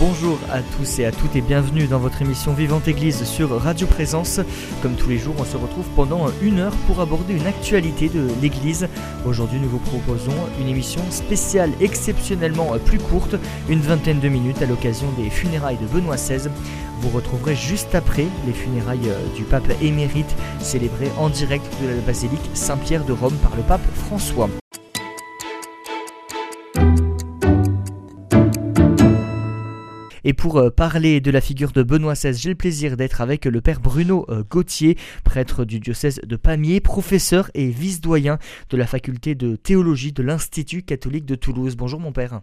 Bonjour à tous et à toutes et bienvenue dans votre émission Vivante Église sur Radio Présence. Comme tous les jours, on se retrouve pendant une heure pour aborder une actualité de l'Église. Aujourd'hui, nous vous proposons une émission spéciale exceptionnellement plus courte, une vingtaine de minutes à l'occasion des funérailles de Benoît XVI. Vous retrouverez juste après les funérailles euh, du pape émérite célébrées en direct de la basilique Saint-Pierre de Rome par le pape François. Et pour euh, parler de la figure de Benoît XVI, j'ai le plaisir d'être avec le père Bruno euh, Gauthier, prêtre du diocèse de Pamiers, professeur et vice-doyen de la faculté de théologie de l'Institut catholique de Toulouse. Bonjour mon père.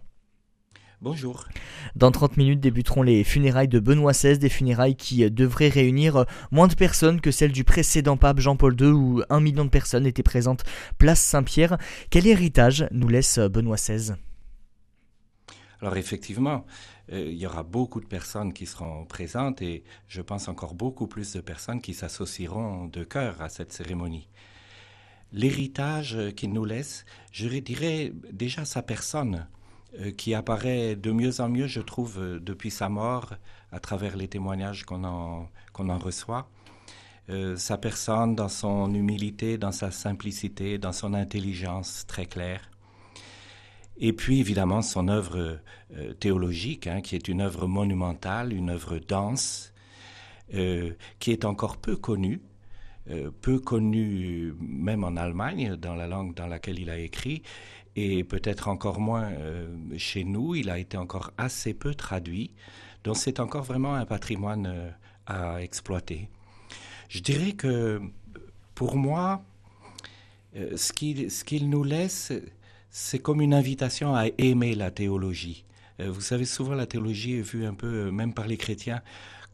Bonjour. Dans 30 minutes débuteront les funérailles de Benoît XVI, des funérailles qui devraient réunir moins de personnes que celles du précédent pape Jean-Paul II où un million de personnes étaient présentes place Saint-Pierre. Quel héritage nous laisse Benoît XVI Alors effectivement, euh, il y aura beaucoup de personnes qui seront présentes et je pense encore beaucoup plus de personnes qui s'associeront de cœur à cette cérémonie. L'héritage qu'il nous laisse, je dirais déjà sa personne euh, qui apparaît de mieux en mieux, je trouve, euh, depuis sa mort, à travers les témoignages qu'on en, reçoit. Euh, sa personne dans son humilité, dans sa simplicité, dans son intelligence très claire. Et puis évidemment son œuvre théologique, hein, qui est une œuvre monumentale, une œuvre dense, qui est encore peu connue, peu connue même en Allemagne, dans la langue dans laquelle il a écrit, et peut-être encore moins euh, chez nous. Il a été encore assez peu traduit, donc c'est encore vraiment un patrimoine euh, à exploiter. Je dirais que pour moi, euh, ce qu'il nous laisse, c'est comme une invitation à aimer la théologie. vous savez, souvent la théologie est vue un peu, même par les chrétiens,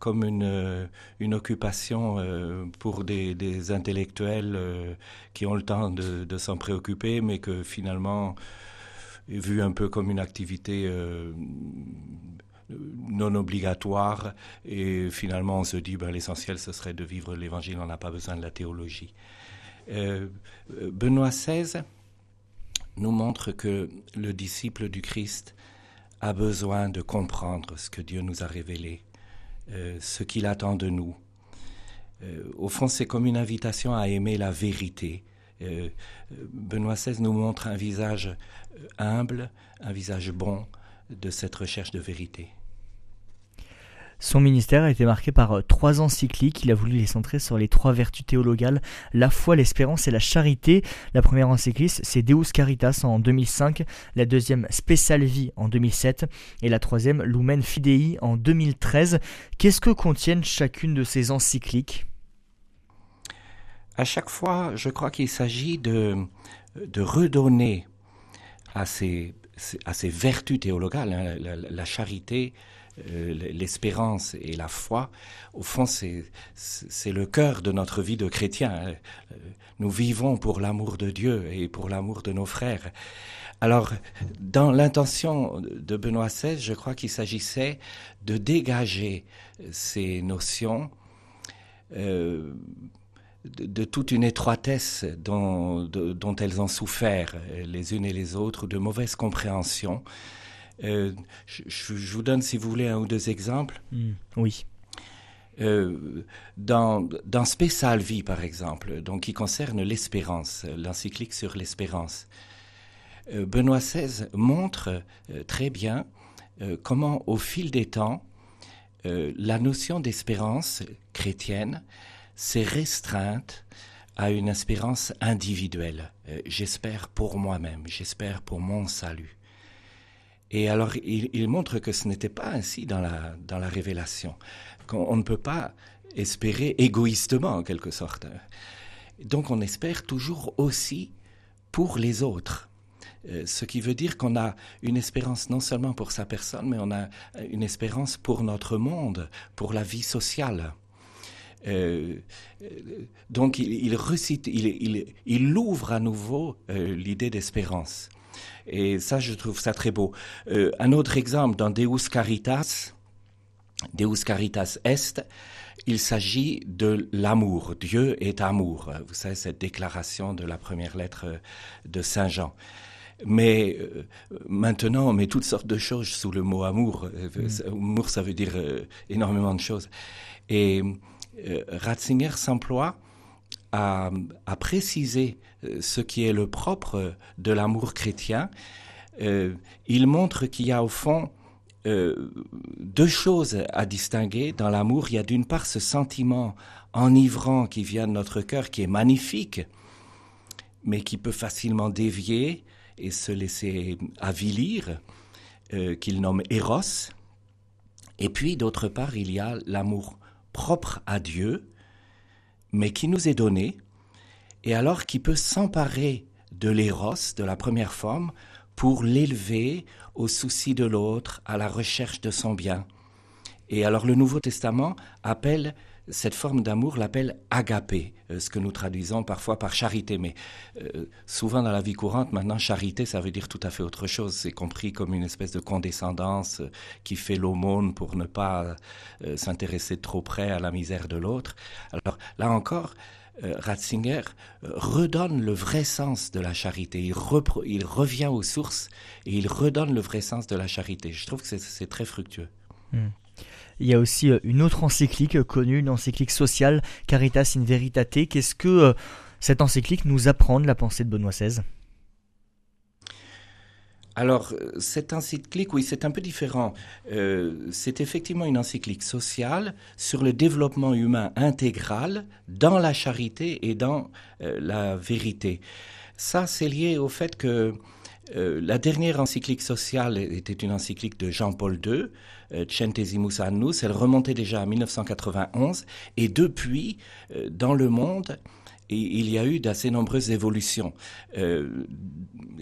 comme une, euh, une occupation euh, pour des, intellectuels euh, qui ont le temps de, s'en préoccuper, mais que finalement est vu un peu comme une activité non obligatoire et finalement on se dit ben, l'essentiel ce serait de vivre l'évangile, on n'a pas besoin de la théologie. Benoît XVI nous montre que le disciple du Christ a besoin de comprendre ce que Dieu nous a révélé euh, ce qu'il attend de nous. Euh, au fond, c'est comme une invitation à aimer la vérité. Euh, Benoît XVI nous montre un visage humble, un visage bon de cette recherche de vérité. Son ministère a été marqué par euh, trois encycliques. Il a voulu les centrer sur les trois vertus théologales, la foi, l'espérance et la charité. La première encyclique, c'est Deus Caritas en 2005, la deuxième Spécial Vie en 2007 et la troisième Lumen Fidei en 2013. Qu'est-ce que contiennent chacune de ces encycliques? À chaque fois, je crois qu'il s'agit de, redonner à ces, vertus théologales, hein, la charité, l'espérance et la foi, au fond, c'est le cœur de notre vie de chrétien. Hein. Euh, nous vivons pour l'amour de Dieu et pour l'amour de nos frères. Alors, dans l'intention de Benoît XVI, je crois qu'il s'agissait de dégager ces notions euh, de, toute une étroitesse dont, dont, elles ont souffert les unes et les autres, de mauvaise compréhension, euh, je, vous donne, si vous voulez, un ou deux exemples. Hmm, oui. Euh, dans, dans Spécial Vie, par exemple, donc qui concerne l'espérance, l'encyclique sur l'espérance, euh, Benoît XVI montre très bien comment, au fil des temps, la notion d'espérance chrétienne s'est restreinte à une espérance individuelle. j'espère pour moi-même, j'espère pour mon salut. Et alors, il, montre que ce n'était pas ainsi dans la, dans la révélation, qu'on ne peut pas espérer égoïstement, en quelque sorte. Donc, on espère toujours aussi pour les autres. Euh, ce qui veut dire qu'on a une espérance non seulement pour sa personne, mais on a une espérance pour notre monde, pour la vie sociale. Euh, donc il, recite, il, il, ouvre à nouveau euh, l'idée d'espérance. Et ça, je trouve ça très beau. Euh, un autre exemple, dans Deus Caritas, Deus Caritas Est, il s'agit de l'amour. Dieu est amour. Vous savez, cette déclaration de la première lettre de Saint Jean. Mais euh, maintenant, on met toutes sortes de choses sous le mot amour. Mm. Amour, ça veut dire euh, énormément de choses. Et euh, Ratzinger s'emploie à, préciser ce qui est le propre de l'amour chrétien. il montre qu'il y a au fond deux choses à distinguer dans l'amour. Il y a d'une part ce sentiment enivrant qui vient de notre cœur, qui est magnifique, mais qui peut facilement dévier et se laisser avilir, euh, qu'il nomme Eros. Et puis, d'autre part, il y a l'amour propre à Dieu, mais qui nous est donné, et alors qui peut s'emparer de l'éros, de la première forme, pour l'élever au souci de l'autre, à la recherche de son bien. Et alors le Nouveau Testament appelle cette forme d'amour l'appelle agapé, euh, ce que nous traduisons parfois par charité. Mais euh, souvent dans la vie courante, maintenant, charité, ça veut dire tout à fait autre chose. C'est compris comme une espèce de condescendance euh, qui fait l'aumône pour ne pas s'intéresser trop près à la misère de l'autre. Alors là encore, Ratzinger redonne le vrai sens de la charité. Il, revient aux sources et il redonne le vrai sens de la charité. Je trouve que c'est très fructueux. Hmm. Il y a aussi euh, une autre encyclique connue, une encyclique sociale, Caritas in Veritate. Qu'est-ce que euh, cette encyclique nous apprend de la pensée de Benoît XVI alors, euh, cette encyclique, oui, c'est un peu différent. c'est effectivement une encyclique sociale sur le développement humain intégral dans la charité et dans la vérité. Ça, c'est lié au fait que la dernière encyclique sociale était une encyclique de Jean-Paul II, euh, Centesimus Annus. Elle remontait déjà à 1991 et depuis, euh, dans le monde, il y a eu d'assez nombreuses évolutions. Euh,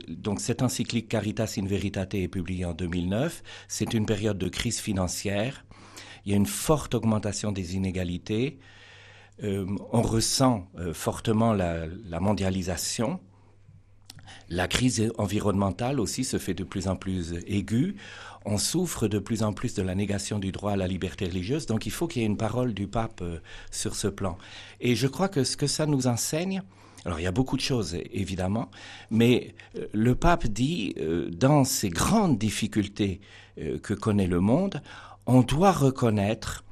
donc cette encyclique Caritas in Veritate est publiée en 2009. C'est une période de crise financière. Il y a une forte augmentation des inégalités. on ressent fortement la, la, mondialisation. La crise environnementale aussi se fait de plus en plus aiguë on souffre de plus en plus de la négation du droit à la liberté religieuse, donc il faut qu'il y ait une parole du pape euh, sur ce plan. Et je crois que ce que ça nous enseigne, alors il y a beaucoup de choses évidemment, mais euh, le pape dit, euh, dans ces grandes difficultés que connaît le monde, on doit reconnaître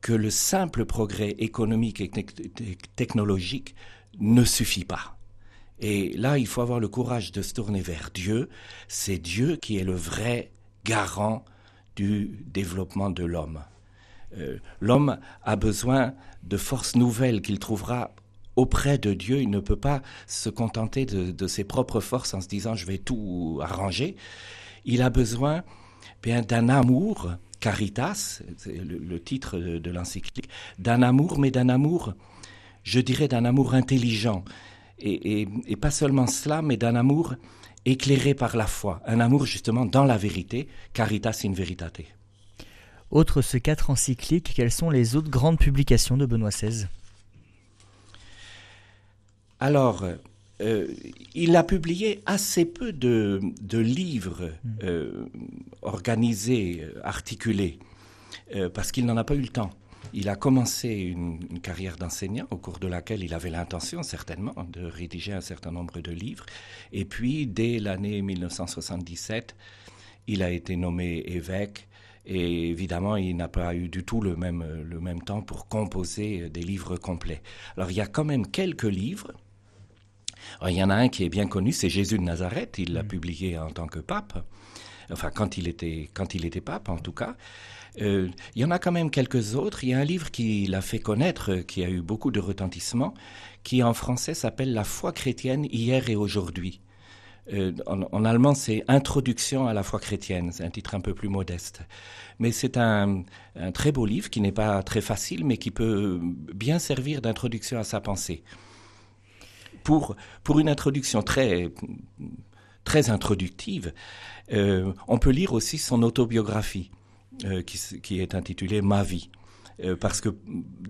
que le simple progrès économique et technologique ne suffit pas. Et là, il faut avoir le courage de se tourner vers Dieu. C'est Dieu qui est le vrai garant du développement de l'homme. Euh, l'homme a besoin de forces nouvelles qu'il trouvera auprès de Dieu. Il ne peut pas se contenter de, ses propres forces en se disant je vais tout arranger. Il a besoin bien d'un amour, caritas, c'est le, titre de, l'encyclique, d'un amour, mais d'un amour, je dirais d'un amour intelligent. Et, pas seulement cela, mais d'un amour éclairé par la foi, un amour justement dans la vérité, caritas in veritate. Autre ce quatre encycliques, quelles sont les autres grandes publications de Benoît XVI Alors, euh, il a publié assez peu de, livres hmm. euh, organisés, articulés, euh, parce qu'il n'en a pas eu le temps. Il a commencé une, carrière d'enseignant au cours de laquelle il avait l'intention certainement de rédiger un certain nombre de livres. Et puis, dès l'année 1977, il a été nommé évêque. Et évidemment, il n'a pas eu du tout le même, le même temps pour composer des livres complets. Alors, il y a quand même quelques livres. il y en a un qui est bien connu, c'est Jésus de Nazareth. Il l'a publié en tant que pape. Enfin, quand il était, quand il était pape, en tout cas. Euh, il y en a quand même quelques autres. Il y a un livre qui l'a fait connaître, qui a eu beaucoup de retentissement, qui en français s'appelle La foi chrétienne hier et aujourd'hui. Euh, en, allemand, c'est Introduction à la foi chrétienne. C'est un titre un peu plus modeste. Mais c'est un, très beau livre qui n'est pas très facile, mais qui peut bien servir d'introduction à sa pensée. Pour, pour une introduction très, très introductive, euh, on peut lire aussi son autobiographie. Euh, qui, est intitulé Ma vie. Euh, parce que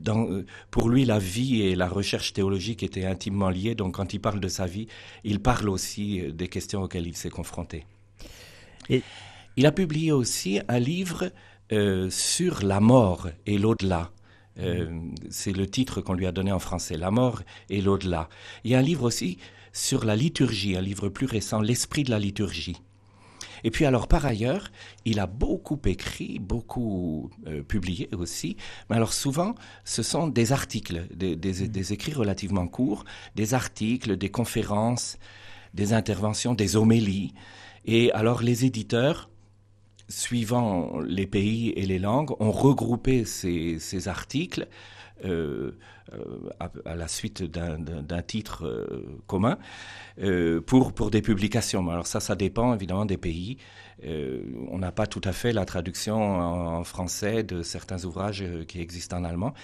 dans, pour lui, la vie et la recherche théologique étaient intimement liées. Donc, quand il parle de sa vie, il parle aussi des questions auxquelles il s'est confronté. Et... Il a publié aussi un livre sur la mort et l'au-delà. c'est le titre qu'on lui a donné en français, La mort et l'au-delà. Il y a un livre aussi sur la liturgie, un livre plus récent, L'esprit de la liturgie. Et puis alors par ailleurs, il a beaucoup écrit, beaucoup euh, publié aussi, mais alors souvent ce sont des articles, des, des, des, écrits relativement courts, des articles, des conférences, des interventions, des homélies. Et alors les éditeurs, suivant les pays et les langues, ont regroupé ces, ces articles euh, à, à, la suite d'un titre euh, commun euh, pour, pour des publications. Alors ça, ça dépend évidemment des pays. Euh, on n'a pas tout à fait la traduction en, français de certains ouvrages qui existent en allemand.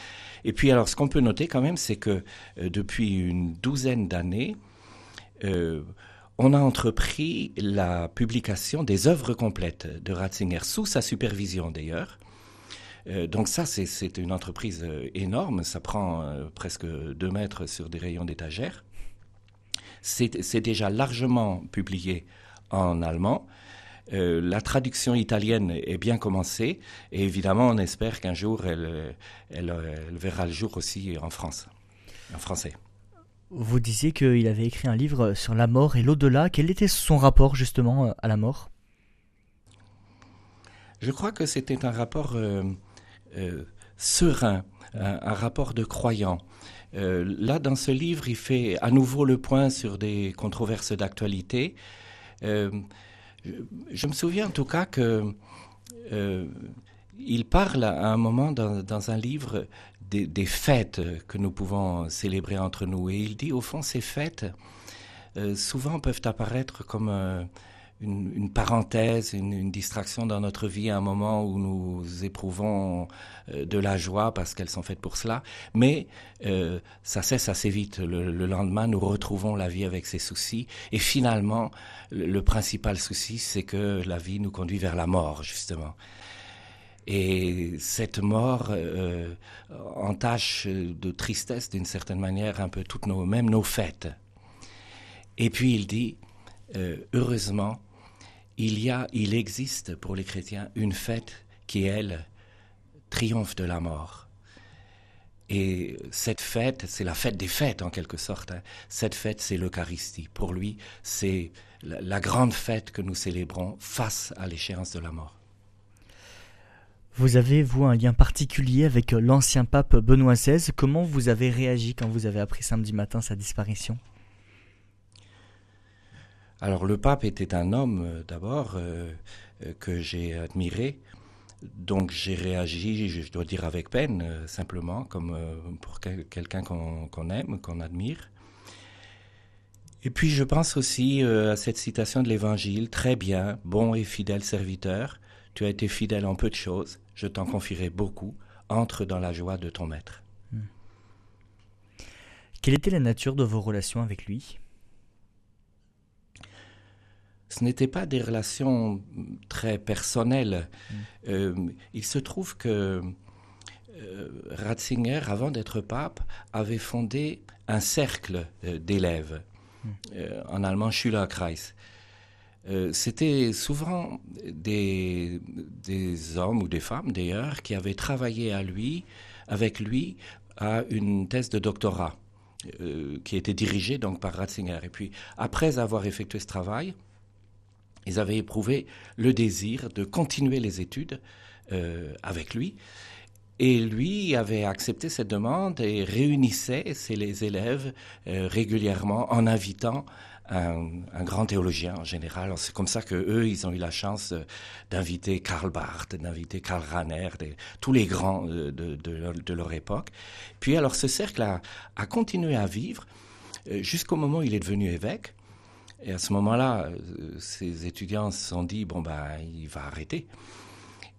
Et puis alors, ce qu'on peut noter quand même, c'est que depuis une douzaine d'années, on a entrepris la publication des œuvres complètes de Ratzinger, sous sa supervision d'ailleurs. Euh, donc ça, c'est une entreprise euh, énorme. Ça prend euh, presque deux mètres sur des rayons d'étagère. C'est déjà largement publié en allemand. Euh, la traduction italienne est bien commencée et évidemment on espère qu'un jour elle, elle, elle, verra le jour aussi en France, en français. Vous disiez qu'il avait écrit un livre sur la mort et l'au-delà. Quel était son rapport justement à la mort? Je crois que c'était un rapport euh, serein, un, rapport de croyant. Euh, là, dans ce livre, il fait à nouveau le point sur des controverses d'actualité. Euh, je, me souviens en tout cas que euh, il parle à un moment dans, un livre des, fêtes que nous pouvons célébrer entre nous. Et il dit, au fond, ces fêtes, euh, souvent peuvent apparaître comme une, parenthèse, une, distraction dans notre vie à un moment où nous éprouvons euh, de la joie parce qu'elles sont faites pour cela. Mais euh, ça cesse assez vite. Le, le, lendemain, nous retrouvons la vie avec ses soucis. Et finalement, le, le principal souci, c'est que la vie nous conduit vers la mort, justement. Et cette mort euh, entache de tristesse, d'une certaine manière, un peu toutes nos, même nos fêtes. Et puis il dit, euh, heureusement, il y a, il existe pour les chrétiens une fête qui, elle, triomphe de la mort. Et cette fête, c'est la fête des fêtes en quelque sorte. Hein. Cette fête, c'est l'Eucharistie. Pour lui, c'est la, la, grande fête que nous célébrons face à l'échéance de la mort. Vous avez, vous, un lien particulier avec l'ancien pape Benoît XVI. Comment vous avez réagi quand vous avez appris samedi matin sa disparition? Alors le pape était un homme euh, d'abord euh, que j'ai admiré, donc j'ai réagi, je dois dire avec peine, euh, simplement, comme euh, pour quel, quelqu'un qu'on qu aime, qu'on admire. Et puis je pense aussi euh, à cette citation de l'Évangile, très bien, bon et fidèle serviteur, tu as été fidèle en peu de choses, je t'en confierai beaucoup, entre dans la joie de ton maître. Hmm. Quelle était la nature de vos relations avec lui? Ce n'étaient pas des relations très personnelles. Mmh. Euh, il se trouve que euh, Ratzinger, avant d'être pape, avait fondé un cercle euh, d'élèves, mmh. en allemand Schülerkreis. C'était souvent des, des, hommes ou des femmes d'ailleurs qui avaient travaillé à lui, avec lui à une thèse de doctorat qui était dirigée donc par Ratzinger. Et puis après avoir effectué ce travail, ils avaient éprouvé le désir de continuer les études euh, avec lui. Et lui avait accepté cette demande et réunissait les élèves euh, régulièrement en invitant un, grand théologien en général. C'est comme ça que eux, ils ont eu la chance d'inviter Karl Barth, d'inviter Karl Rahner, tous les grands de, de, leur, époque. Puis alors ce cercle a, a continué à vivre euh, jusqu'au moment où il est devenu évêque. Et à ce moment-là, ces étudiants se sont dit, bon, ben, il va arrêter.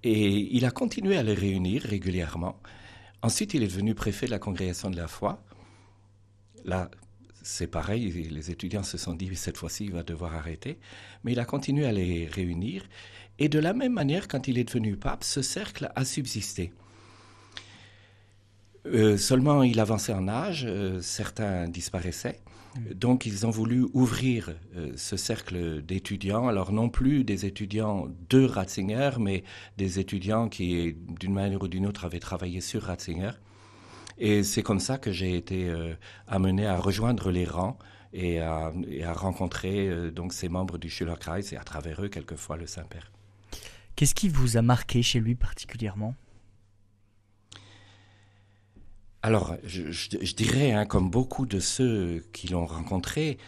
Et il a continué à les réunir régulièrement. Ensuite, il est devenu préfet de la congrégation de la foi. Là, c'est pareil, les étudiants se sont dit, cette fois-ci, il va devoir arrêter. Mais il a continué à les réunir. Et de la même manière, quand il est devenu pape, ce cercle a subsisté. Euh, seulement, il avançait en âge, euh, certains disparaissaient. Donc ils ont voulu ouvrir euh, ce cercle d'étudiants, alors non plus des étudiants de Ratzinger, mais des étudiants qui, d'une manière ou d'une autre, avaient travaillé sur Ratzinger. Et c'est comme ça que j'ai été euh, amené à rejoindre les rangs et à, rencontrer euh, donc ces membres du Schülerkreis et à travers eux quelquefois le Saint-Père. Qu'est-ce qui vous a marqué chez lui particulièrement? Alors, je, dirais, hein, comme beaucoup de ceux qui l'ont rencontré,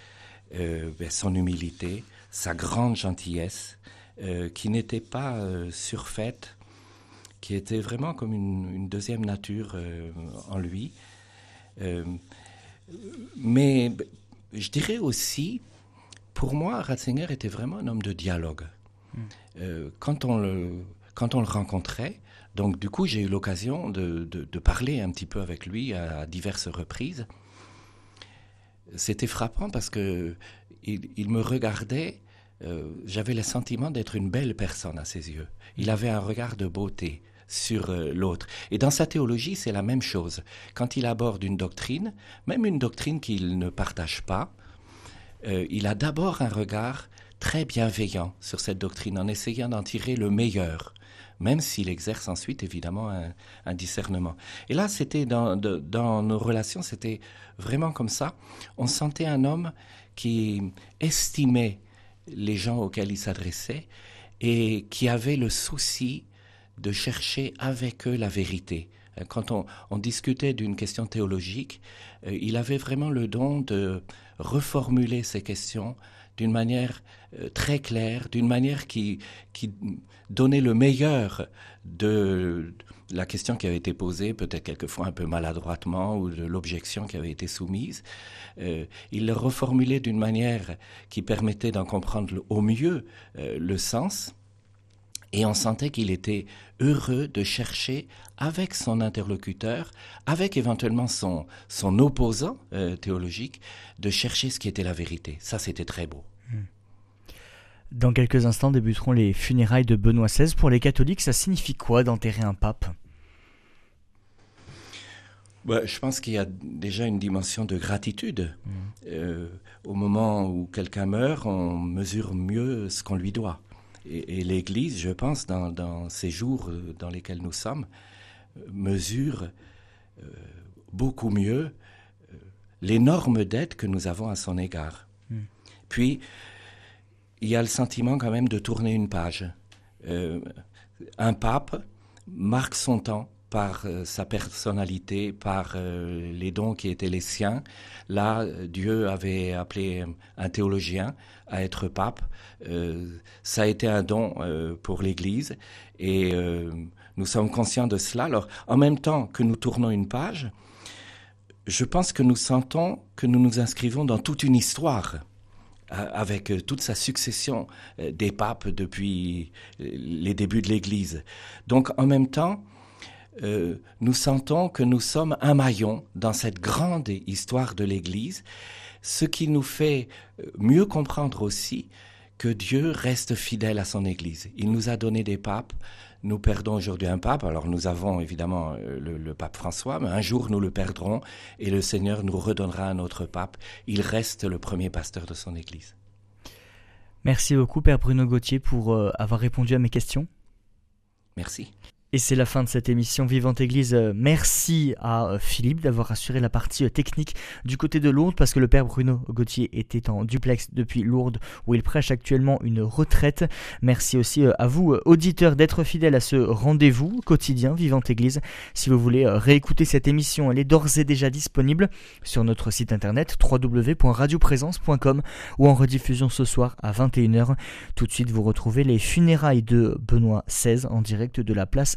euh, ben, son humilité, sa grande gentillesse, euh, qui n'était pas euh, surfaite, qui était vraiment comme une, deuxième nature en lui. mais je dirais aussi, pour moi, Ratzinger était vraiment un homme de dialogue. Hmm. quand, on le, quand on le rencontrait, donc du coup, j'ai eu l'occasion de, parler un petit peu avec lui à, diverses reprises. C'était frappant parce que il, me regardait. Euh, j'avais le sentiment d'être une belle personne à ses yeux. Il avait un regard de beauté sur euh, l'autre. Et dans sa théologie, c'est la même chose. Quand il aborde une doctrine, même une doctrine qu'il ne partage pas, euh, il a d'abord un regard très bienveillant sur cette doctrine en essayant d'en tirer le meilleur même s'il exerce ensuite évidemment un, discernement. Et là, c'était dans, nos relations, c'était vraiment comme ça. On sentait un homme qui estimait les gens auxquels il s'adressait et qui avait le souci de chercher avec eux la vérité. Quand on, on discutait d'une question théologique, euh, il avait vraiment le don de reformuler ces questions d'une manière euh, très claire, d'une manière qui, qui donnait le meilleur de la question qui avait été posée, peut-être quelquefois un peu maladroitement, ou de l'objection qui avait été soumise. Euh, il le reformulait d'une manière qui permettait d'en comprendre au mieux euh, le sens. Et on sentait qu'il était heureux de chercher avec son interlocuteur, avec éventuellement son, son opposant théologique, de chercher ce qui était la vérité. Ça, c'était très beau. Hmm. Dans quelques instants débuteront les funérailles de Benoît XVI. Pour les catholiques, ça signifie quoi d'enterrer un pape? Bah, je pense qu'il y a déjà une dimension de gratitude. Hmm. Euh, au moment où quelqu'un meurt, on mesure mieux ce qu'on lui doit. Et, l'Église, je pense, dans, ces jours euh, dans lesquels nous sommes, euh, mesure beaucoup mieux l'énorme dette que nous avons à son égard. Hmm. Puis, il y a le sentiment quand même de tourner une page. Euh, un pape marque son temps par euh, sa personnalité, par euh, les dons qui étaient les siens. Là, Dieu avait appelé un théologien à être pape. ça a été un don pour l'Église et nous sommes conscients de cela. Alors, en même temps que nous tournons une page, je pense que nous sentons que nous nous inscrivons dans toute une histoire avec euh, toute sa succession euh, des papes depuis euh, les débuts de l'Église. Donc en même temps, nous sentons que nous sommes un maillon dans cette grande histoire de l'Église, ce qui nous fait mieux comprendre aussi que Dieu reste fidèle à son Église. Il nous a donné des papes, nous perdons aujourd'hui un pape, alors nous avons évidemment euh, le, pape François, mais un jour nous le perdrons et le Seigneur nous redonnera un autre pape. Il reste le premier pasteur de son Église. Merci beaucoup Père Bruno Gauthier pour euh, avoir répondu à mes questions. Merci. Et c'est la fin de cette émission Vivante Église. Euh, merci à euh, Philippe d'avoir assuré la partie euh, technique du côté de Lourdes parce que le père Bruno Gauthier était en duplex depuis Lourdes où il prêche actuellement une retraite. Merci aussi à vous, auditeurs, d'être fidèles à ce rendez-vous quotidien Vivante Église. Si vous voulez réécouter cette émission, elle est d'ores et déjà disponible sur notre site internet www.radioprésence.com ou en rediffusion ce soir à 21h. Tout de suite, vous retrouvez les funérailles de Benoît XVI en direct de la place